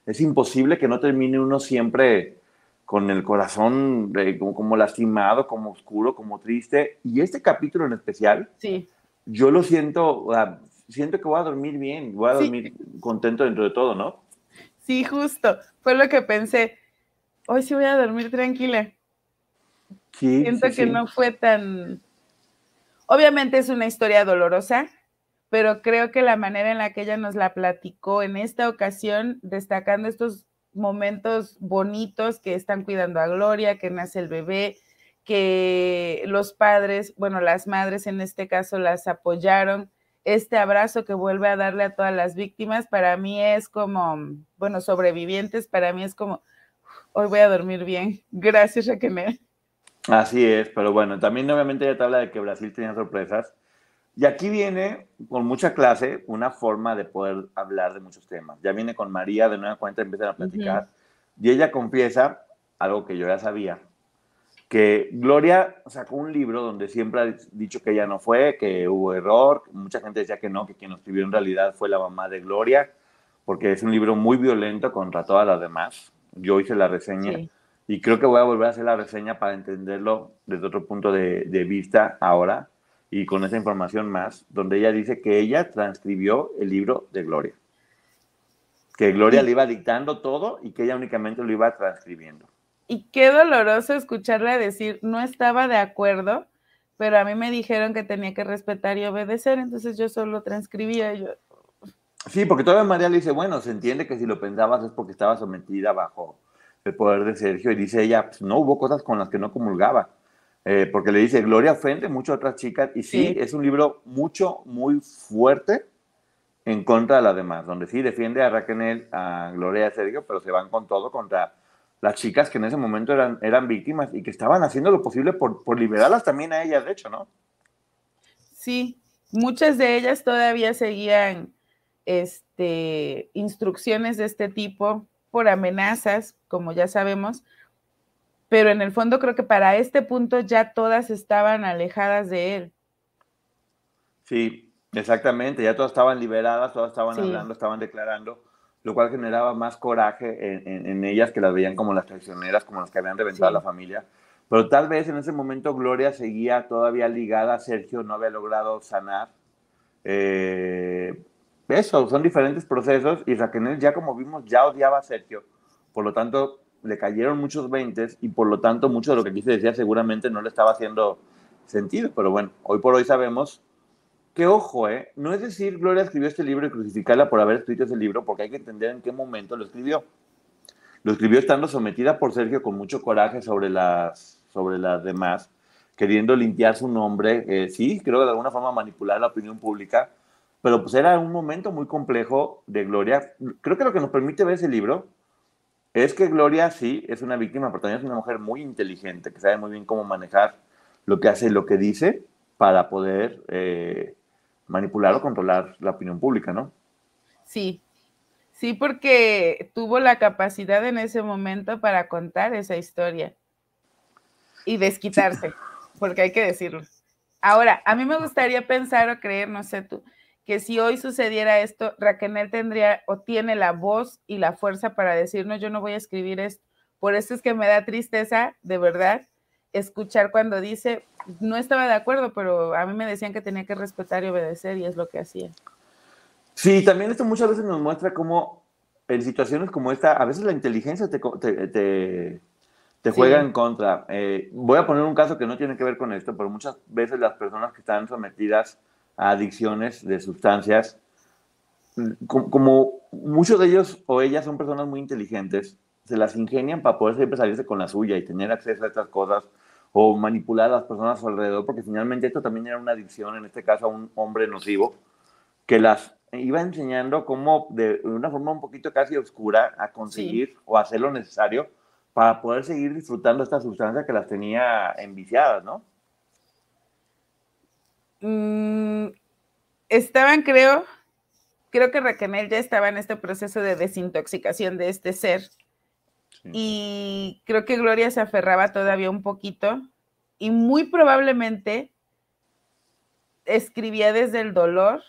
es imposible que no termine uno siempre con el corazón como, lastimado, como oscuro, como triste. Y este capítulo en especial, sí. yo lo siento, siento que voy a dormir bien, voy a dormir contento dentro de todo, ¿no? Sí, justo, fue lo que pensé. Hoy sí voy a dormir tranquila. Sí, siento que no fue tan Obviamente es una historia dolorosa, pero creo que la manera en la que ella nos la platicó en esta ocasión, destacando estos momentos bonitos que están cuidando a Gloria, que nace el bebé, que los padres, bueno, las madres en este caso las apoyaron, este abrazo que vuelve a darle a todas las víctimas, para mí es como, bueno, sobrevivientes, para mí es como, hoy voy a dormir bien. Gracias, Raquel. Así es, pero bueno, también obviamente ya te habla de que Brasil tenía sorpresas. Y aquí viene con mucha clase una forma de poder hablar de muchos temas. Ya viene con María, de nueva cuenta empiezan a platicar. Y ella confiesa algo que yo ya sabía, que Gloria sacó un libro donde siempre ha dicho que ella no fue, que hubo error. Mucha gente decía que no, que quien lo escribió en realidad fue la mamá de Gloria, porque es un libro muy violento contra todas las demás. Yo hice la reseña. Y creo que voy a volver a hacer la reseña para entenderlo desde otro punto de, vista ahora y con esa información más, donde ella dice que ella transcribió el libro de Gloria. Que Gloria le iba dictando todo y que ella únicamente lo iba transcribiendo. Y qué doloroso escucharla decir, no estaba de acuerdo, pero a mí me dijeron que tenía que respetar y obedecer, entonces yo solo transcribía. Yo... Sí, porque todavía María le dice, bueno, se entiende que si lo pensabas es porque estaba sometida bajo el poder de Sergio, y dice ella, pues no hubo cosas con las que no comulgaba, eh, porque le dice, Gloria ofende mucho a otras chicas, y sí, sí, es un libro mucho, muy fuerte en contra de las demás, donde sí defiende a Raquel, a Gloria y a Sergio, pero se van con todo contra las chicas que en ese momento eran, eran víctimas y que estaban haciendo lo posible por, por liberarlas también a ellas, de hecho, ¿no? Sí, muchas de ellas todavía seguían este, instrucciones de este tipo por amenazas, como ya sabemos, pero en el fondo creo que para este punto ya todas estaban alejadas de él. Sí, exactamente, ya todas estaban liberadas, todas estaban sí. hablando, estaban declarando lo cual generaba más coraje en, en, en, ellas que las veían como las traicioneras, como las que habían reventado sí. a la familia. Pero tal vez en ese momento Gloria seguía todavía ligada a Sergio, no había logrado sanar. Eh, eso, son diferentes procesos y Raquel ya como vimos ya odiaba a Sergio. Por lo tanto, le cayeron muchos veintes y por lo tanto mucho de lo que aquí se decía seguramente no le estaba haciendo sentido. Pero bueno, hoy por hoy sabemos que ojo, ¿eh? No es decir, Gloria escribió este libro y crucificarla por haber escrito ese libro, porque hay que entender en qué momento lo escribió. Lo escribió estando sometida por Sergio con mucho coraje sobre las, sobre las demás, queriendo limpiar su nombre, eh, sí, creo que de alguna forma manipular la opinión pública, pero pues era un momento muy complejo de Gloria. Creo que lo que nos permite ver ese libro es que Gloria sí es una víctima, pero también es una mujer muy inteligente, que sabe muy bien cómo manejar lo que hace y lo que dice para poder... Eh, manipular o controlar la opinión pública, ¿no? Sí, sí, porque tuvo la capacidad en ese momento para contar esa historia y desquitarse, sí. porque hay que decirlo. Ahora, a mí me gustaría pensar o creer, no sé tú, que si hoy sucediera esto, Raquel tendría o tiene la voz y la fuerza para decirnos, yo no voy a escribir esto. Por eso es que me da tristeza, de verdad, escuchar cuando dice, no estaba de acuerdo, pero a mí me decían que tenía que respetar y obedecer y es lo que hacía. Sí, también esto muchas veces nos muestra cómo en situaciones como esta, a veces la inteligencia te, te, te, te juega sí. en contra. Eh, voy a poner un caso que no tiene que ver con esto, pero muchas veces las personas que están sometidas a adicciones de sustancias, como, como muchos de ellos o ellas son personas muy inteligentes, se las ingenian para poder siempre salirse con la suya y tener acceso a estas cosas o manipular a las personas a su alrededor, porque finalmente esto también era una adicción, en este caso a un hombre nocivo, que las iba enseñando cómo de una forma un poquito casi oscura a conseguir sí. o hacer lo necesario para poder seguir disfrutando esta sustancia que las tenía enviciadas, ¿no? Mm, estaban, creo, creo que Raquel ya estaba en este proceso de desintoxicación de este ser y creo que Gloria se aferraba todavía un poquito y muy probablemente escribía desde el dolor,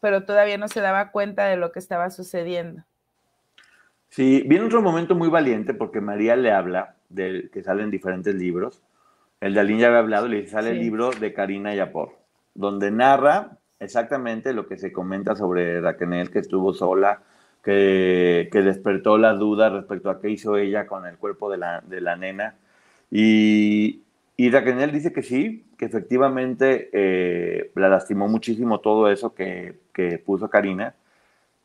pero todavía no se daba cuenta de lo que estaba sucediendo. Sí, viene otro momento muy valiente porque María le habla de que salen diferentes libros. El de Aline ya había hablado, le dice, sale sí. el libro de Karina Yapor, donde narra exactamente lo que se comenta sobre Raquel, que estuvo sola, que, que, despertó la duda respecto a qué hizo ella con el cuerpo de la, de la nena. Y, y Raquel dice que sí, que efectivamente eh, la lastimó muchísimo todo eso que, que, puso Karina.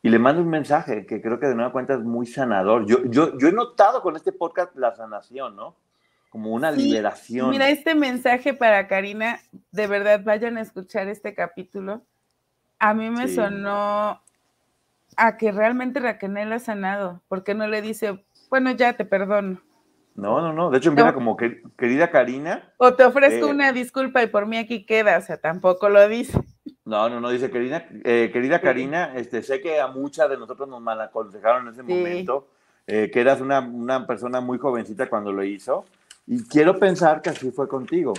Y le manda un mensaje que creo que de nueva cuenta es muy sanador. Yo, yo, yo he notado con este podcast la sanación, ¿no? Como una sí, liberación. Mira, este mensaje para Karina, de verdad vayan a escuchar este capítulo. A mí me sí. sonó a que realmente Raquel ha sanado, porque no le dice, bueno, ya te perdono. No, no, no. De hecho, empieza no. como que, querida Karina. O te ofrezco eh, una disculpa y por mí aquí queda, o sea, tampoco lo dice. No, no, no, dice querida, eh, querida Karina, este, sé que a muchas de nosotros nos malaconsejaron en ese momento, eh, que eras una, una, persona muy jovencita cuando lo hizo, y quiero pensar que así fue contigo.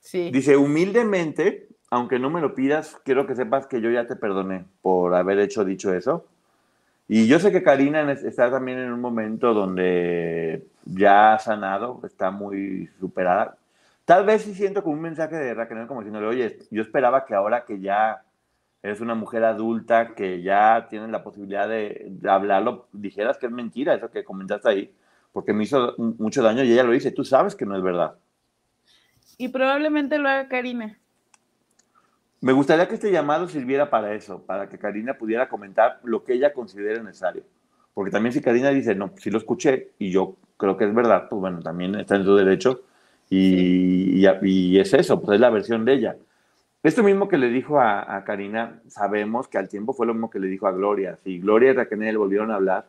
Sí. Dice, humildemente, aunque no me lo pidas, quiero que sepas que yo ya te perdoné por haber hecho dicho eso. Y yo sé que Karina está también en un momento donde ya ha sanado, está muy superada. Tal vez sí siento como un mensaje de Raquel como diciéndole, oye, yo esperaba que ahora que ya eres una mujer adulta, que ya tienes la posibilidad de, de hablarlo, dijeras que es mentira eso que comentaste ahí, porque me hizo mucho daño y ella lo dice, tú sabes que no es verdad. Y probablemente lo haga Karina. Me gustaría que este llamado sirviera para eso, para que Karina pudiera comentar lo que ella considere necesario. Porque también si Karina dice, no, si lo escuché y yo creo que es verdad, pues bueno, también está en su derecho y, y, es eso, pues es la versión de ella. Esto mismo que le dijo a, Karina, sabemos que al tiempo fue lo mismo que le dijo a Gloria. Si Gloria y Raquel volvieron a hablar,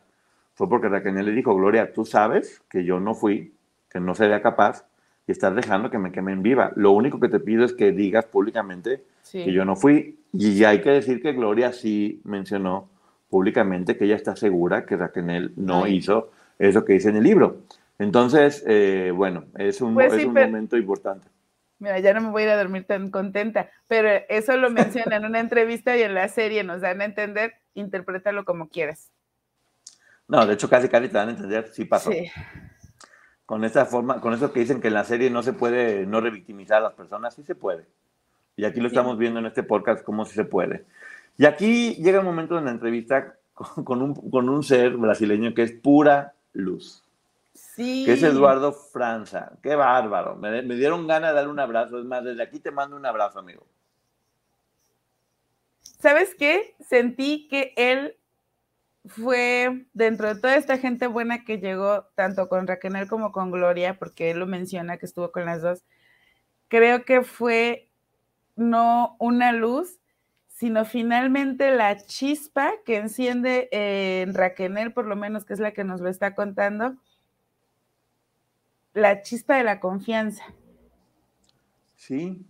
fue porque Raquel le dijo, Gloria, tú sabes que yo no fui, que no sería capaz y estás dejando que me quemen viva. Lo único que te pido es que digas públicamente que yo no fui. Y hay que decir que Gloria sí mencionó públicamente que ella está segura que Raquel no hizo eso que dice en el libro. Entonces, eh, bueno, es un, pues es un momento importante. Mira, ya no me voy a ir a dormir tan contenta, pero eso lo menciona en una entrevista y en la serie nos dan a entender, interprétalo como quieras. No, de hecho casi casi te dan a entender, sí pasó. Sí. Con esa forma, con eso que dicen que en la serie no se puede no revictimizar a las personas, sí se puede. Y aquí lo estamos viendo en este podcast cómo sí se puede. Y aquí llega un momento en la entrevista con, un, con un ser brasileño que es pura luz. Sí. Que es Eduardo Franza. Qué bárbaro. Me, me dieron ganas de darle un abrazo. Es más, desde aquí te mando un abrazo, amigo. ¿Sabes qué? Sentí que él fue dentro de toda esta gente buena que llegó, tanto con Raquel como con Gloria, porque él lo menciona que estuvo con las dos. Creo que fue no una luz, sino finalmente la chispa que enciende en Raquel, por lo menos que es la que nos lo está contando, la chispa de la confianza. Sí.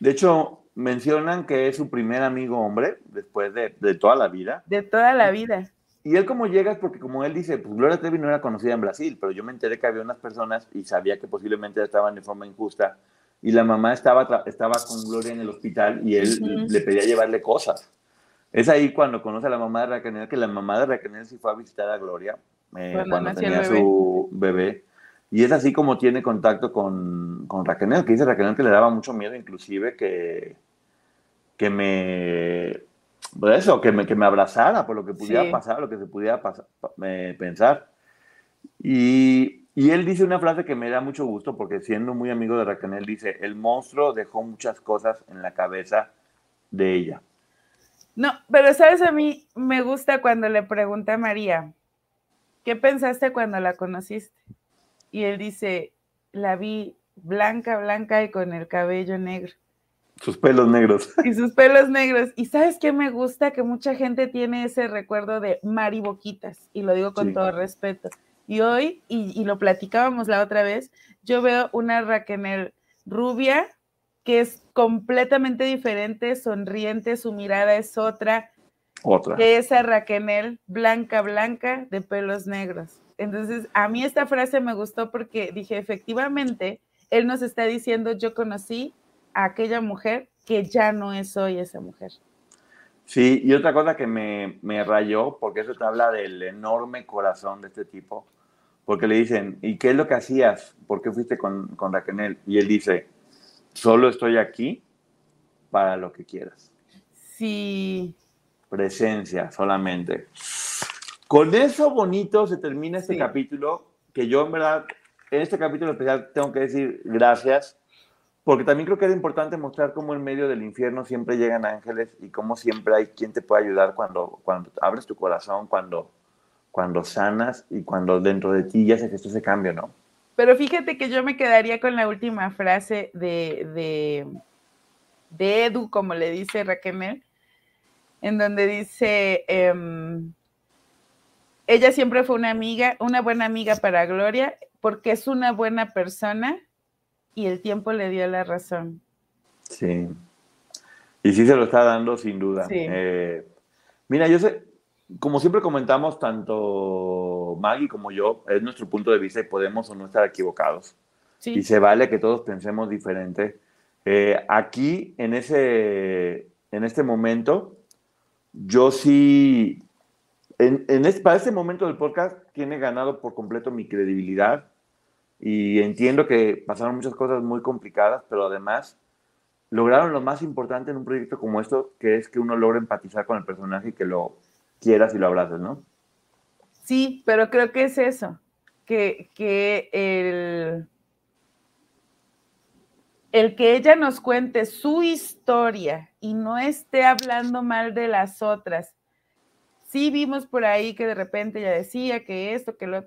De hecho, mencionan que es su primer amigo hombre después de, toda la vida. De toda la vida. Y él como llega es porque como él dice, pues Gloria Trevi no era conocida en Brasil, pero yo me enteré que había unas personas y sabía que posiblemente estaban de forma injusta y la mamá estaba, estaba con Gloria en el hospital y él le pedía llevarle cosas. Es ahí cuando conoce a la mamá de Raquel, que la mamá de Raquel sí fue a visitar a Gloria eh, cuando, tenía su bebé. Y es así como tiene contacto con, con Raquel, que dice Raquel que le daba mucho miedo inclusive que, que me... Pues eso, que me, que me abrazara por lo que pudiera pasar, lo que se pudiera pasar, pensar. Y y él dice una frase que me da mucho gusto porque siendo muy amigo de Raquel, dice, el monstruo dejó muchas cosas en la cabeza de ella. No, pero sabes, a mí me gusta cuando le pregunta a María, ¿qué pensaste cuando la conociste? Y él dice, la vi blanca, blanca y con el cabello negro. Sus pelos negros. Y sus pelos negros. Y sabes qué me gusta que mucha gente tiene ese recuerdo de Mari Boquitas, y lo digo con todo respeto. Y hoy, y, lo platicábamos la otra vez, yo veo una Raquel rubia que es completamente diferente, sonriente, su mirada es otra. Otra. Que esa Raquel blanca, blanca, de pelos negros. Entonces, a mí esta frase me gustó porque dije, efectivamente, él nos está diciendo, yo conocí a aquella mujer que ya no es hoy esa mujer. Sí, y otra cosa que me, me rayó, porque eso te habla del enorme corazón de este tipo, porque le dicen, ¿y qué es lo que hacías? ¿Por qué fuiste con, con Raquel? Y él dice, solo estoy aquí para lo que quieras. Sí. Presencia solamente. Con eso bonito se termina este capítulo, que yo en verdad, en este capítulo especial tengo que decir gracias, porque también creo que es importante mostrar cómo en medio del infierno siempre llegan ángeles y cómo siempre hay quien te puede ayudar cuando, cuando abres tu corazón, cuando cuando sanas y cuando dentro de ti ya se gestó ese cambio, ¿no? Pero fíjate que yo me quedaría con la última frase de, de, de Edu, como le dice Raquel, en donde dice, em, ella siempre fue una amiga, una buena amiga para Gloria, porque es una buena persona y el tiempo le dio la razón. Sí. Y sí se lo está dando sin duda. Eh, mira, yo sé, como siempre comentamos, tanto Maggie como yo, es nuestro punto de vista y podemos o no estar equivocados. Y se vale que todos pensemos diferente. Eh, aquí, en, ese, en este momento, yo sí, en, en para este momento del podcast, tiene ganado por completo mi credibilidad y entiendo que pasaron muchas cosas muy complicadas, pero además lograron lo más importante en un proyecto como esto, que es que uno logra empatizar con el personaje y que lo quieras y lo abraces, ¿no? Sí, pero creo que es eso. que, que el, el que ella nos cuente su historia y no esté hablando mal de las otras. Sí vimos por ahí que de repente ella decía que esto, que lo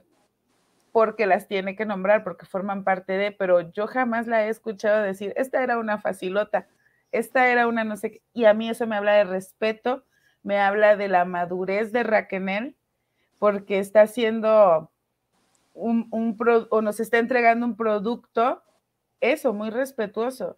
porque las tiene que nombrar, porque forman parte de, pero yo jamás la he escuchado decir, esta era una facilota, esta era una no sé qué, y a mí eso me habla de respeto, me habla de la madurez de Raquel, porque está haciendo un, un o nos está entregando un producto, eso, muy respetuoso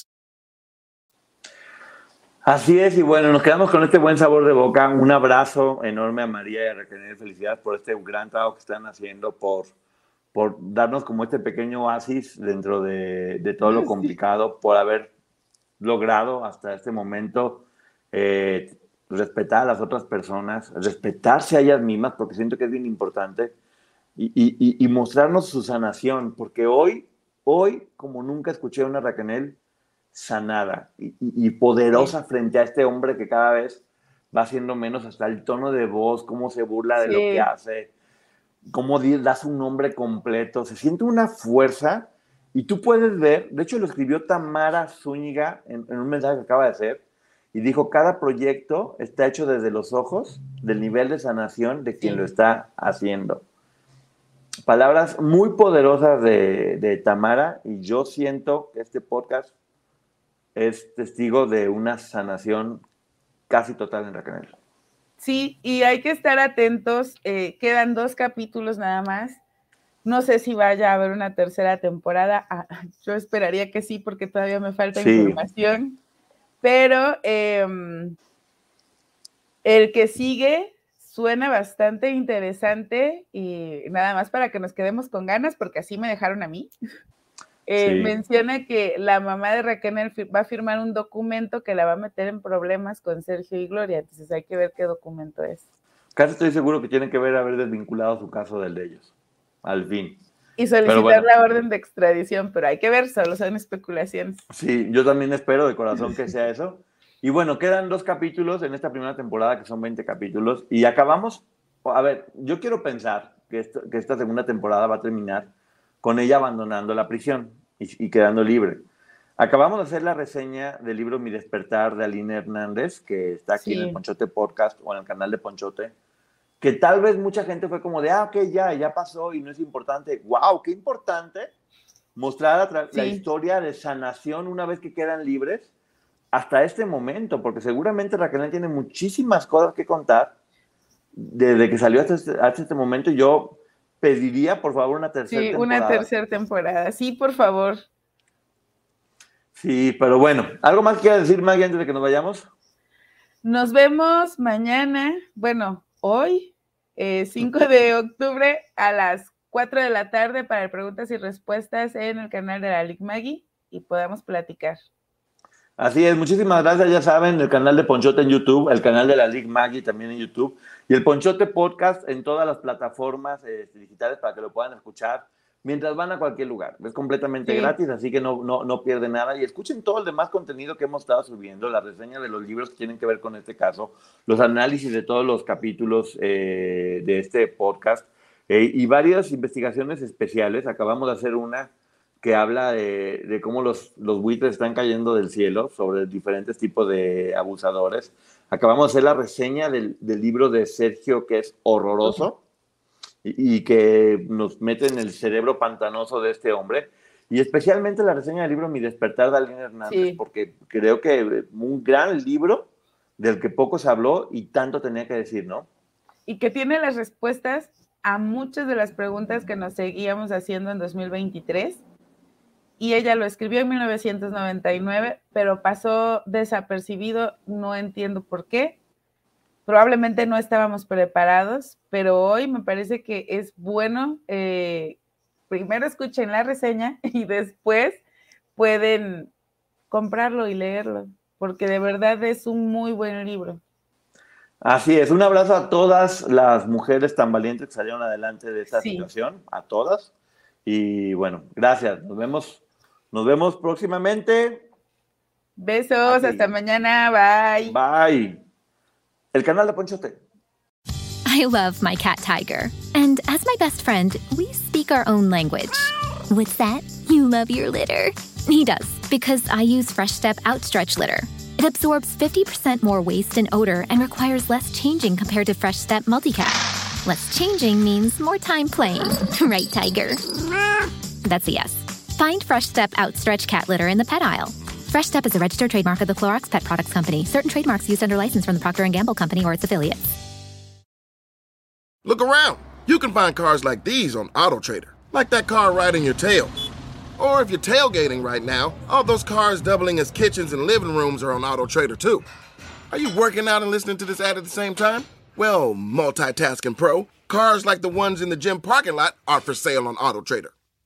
Así es, y bueno, nos quedamos con este buen sabor de boca. Un abrazo enorme a María y a Raquel. Felicidades por este gran trabajo que están haciendo, por, por darnos como este pequeño oasis dentro de, de todo lo complicado, por haber logrado hasta este momento eh, respetar a las otras personas, respetarse a ellas mismas, porque siento que es bien importante, y, y, y mostrarnos su sanación, porque hoy, hoy, como nunca escuché a una Raquel, sanada y, poderosa frente a este hombre que cada vez va haciendo menos, hasta el tono de voz, cómo se burla de lo que hace, cómo da su nombre completo, se siente una fuerza y tú puedes ver, de hecho lo escribió Tamara Zúñiga en, un mensaje que acaba de hacer, y dijo, cada proyecto está hecho desde los ojos del nivel de sanación de quien lo está haciendo. Palabras muy poderosas de, de Tamara y yo siento que este podcast es testigo de una sanación casi total en Raquel. Sí, y hay que estar atentos. Eh, quedan dos capítulos nada más. No sé si vaya a haber una tercera temporada. Ah, yo esperaría que sí, porque todavía me falta información. Pero em, el que sigue suena bastante interesante y nada más para que nos quedemos con ganas, porque así me dejaron a mí. Eh, menciona que la mamá de Raquel va a firmar un documento que la va a meter en problemas con Sergio y Gloria, entonces hay que ver qué documento es. Casi estoy seguro que tiene que ver haber desvinculado su caso del de ellos, al fin. Y solicitar la orden de extradición, pero hay que ver, solo son especulaciones. Sí, yo también espero de corazón que sea eso. Y bueno, quedan dos capítulos en esta primera temporada, que son 20 capítulos, y acabamos, a ver, yo quiero pensar que, que esta segunda temporada va a terminar con ella abandonando la prisión y, quedando libre. Acabamos de hacer la reseña del libro Mi despertar de Aline Hernández, que está aquí en el Ponchote Podcast o en el canal de Ponchote, que tal vez mucha gente fue como de, ah, ok, ya, ya pasó y no es importante. ¡Wow! ¡Qué importante! Mostrar la, la historia de sanación una vez que quedan libres hasta este momento, porque seguramente Raquel tiene muchísimas cosas que contar desde que salió hasta este, hasta este momento. Yo pediría, por favor, una tercera temporada. Sí, una tercera temporada. Sí, por favor. Sí, pero bueno, ¿algo más quiero decir, Maggie, antes de que nos vayamos? Nos vemos mañana, bueno, hoy, 5 eh, de octubre a las 4 de la tarde para preguntas y respuestas en el canal de la Lic Maggie y podamos platicar. Así es, muchísimas gracias. Ya saben, el canal de Ponchote en YouTube, el canal de la Lic Maggie también en YouTube y el Ponchote Podcast en todas las plataformas eh, digitales para que lo puedan escuchar mientras van a cualquier lugar. Es completamente gratis, así que no, no, no pierden nada. Y escuchen todo el demás contenido que hemos estado subiendo, la reseña de los libros que tienen que ver con este caso, los análisis de todos los capítulos eh, de este podcast eh, y varias investigaciones especiales. Acabamos de hacer una que habla de, cómo los, los buitres están cayendo del cielo sobre diferentes tipos de abusadores. Acabamos de hacer la reseña del, libro de Sergio, que es horroroso y, que nos mete en el cerebro pantanoso de este hombre. Y especialmente la reseña del libro Mi despertar de Alguien Hernández, porque creo que un gran libro del que poco se habló y tanto tenía que decir, ¿no? Y que tiene las respuestas a muchas de las preguntas que nos seguíamos haciendo en 2023 y ella lo escribió en 1999, pero pasó desapercibido, no entiendo por qué. probablemente no estábamos preparados, pero hoy me parece que es bueno, eh, primero escuchen la reseña y después pueden comprarlo y leerlo, porque de verdad es un muy buen libro. Así es, un abrazo a todas las mujeres tan valientes que salieron adelante de esta situación, a todas. Y bueno, gracias, nos vemos, nos vemos próximamente. Besos, hasta mañana, bye. Bye. El canal de Ponchote. I love my cat Tiger, and as my best friend, we speak our own language. What's that? You love your litter. He does, because I use Fresh Step Outstretch Litter. It absorbs 50% more waste and odor and requires less changing compared to Fresh Step Multicat. Less changing means more time playing. right, Tiger? That's a yes. Find Fresh Step Outstretch Cat Litter in the pet aisle. Fresh Step is a registered trademark of the Clorox Pet Products Company. Certain trademarks used under license from the Procter & Gamble Company or its affiliates. Look around. You can find cars like these on AutoTrader. Like that car riding your tail. Or if you're tailgating right now, all those cars doubling as kitchens and living rooms are on Auto Trader too. Are you working out and listening to this ad at the same time? Well, multitasking pro, cars like the ones in the gym parking lot are for sale on Auto Trader.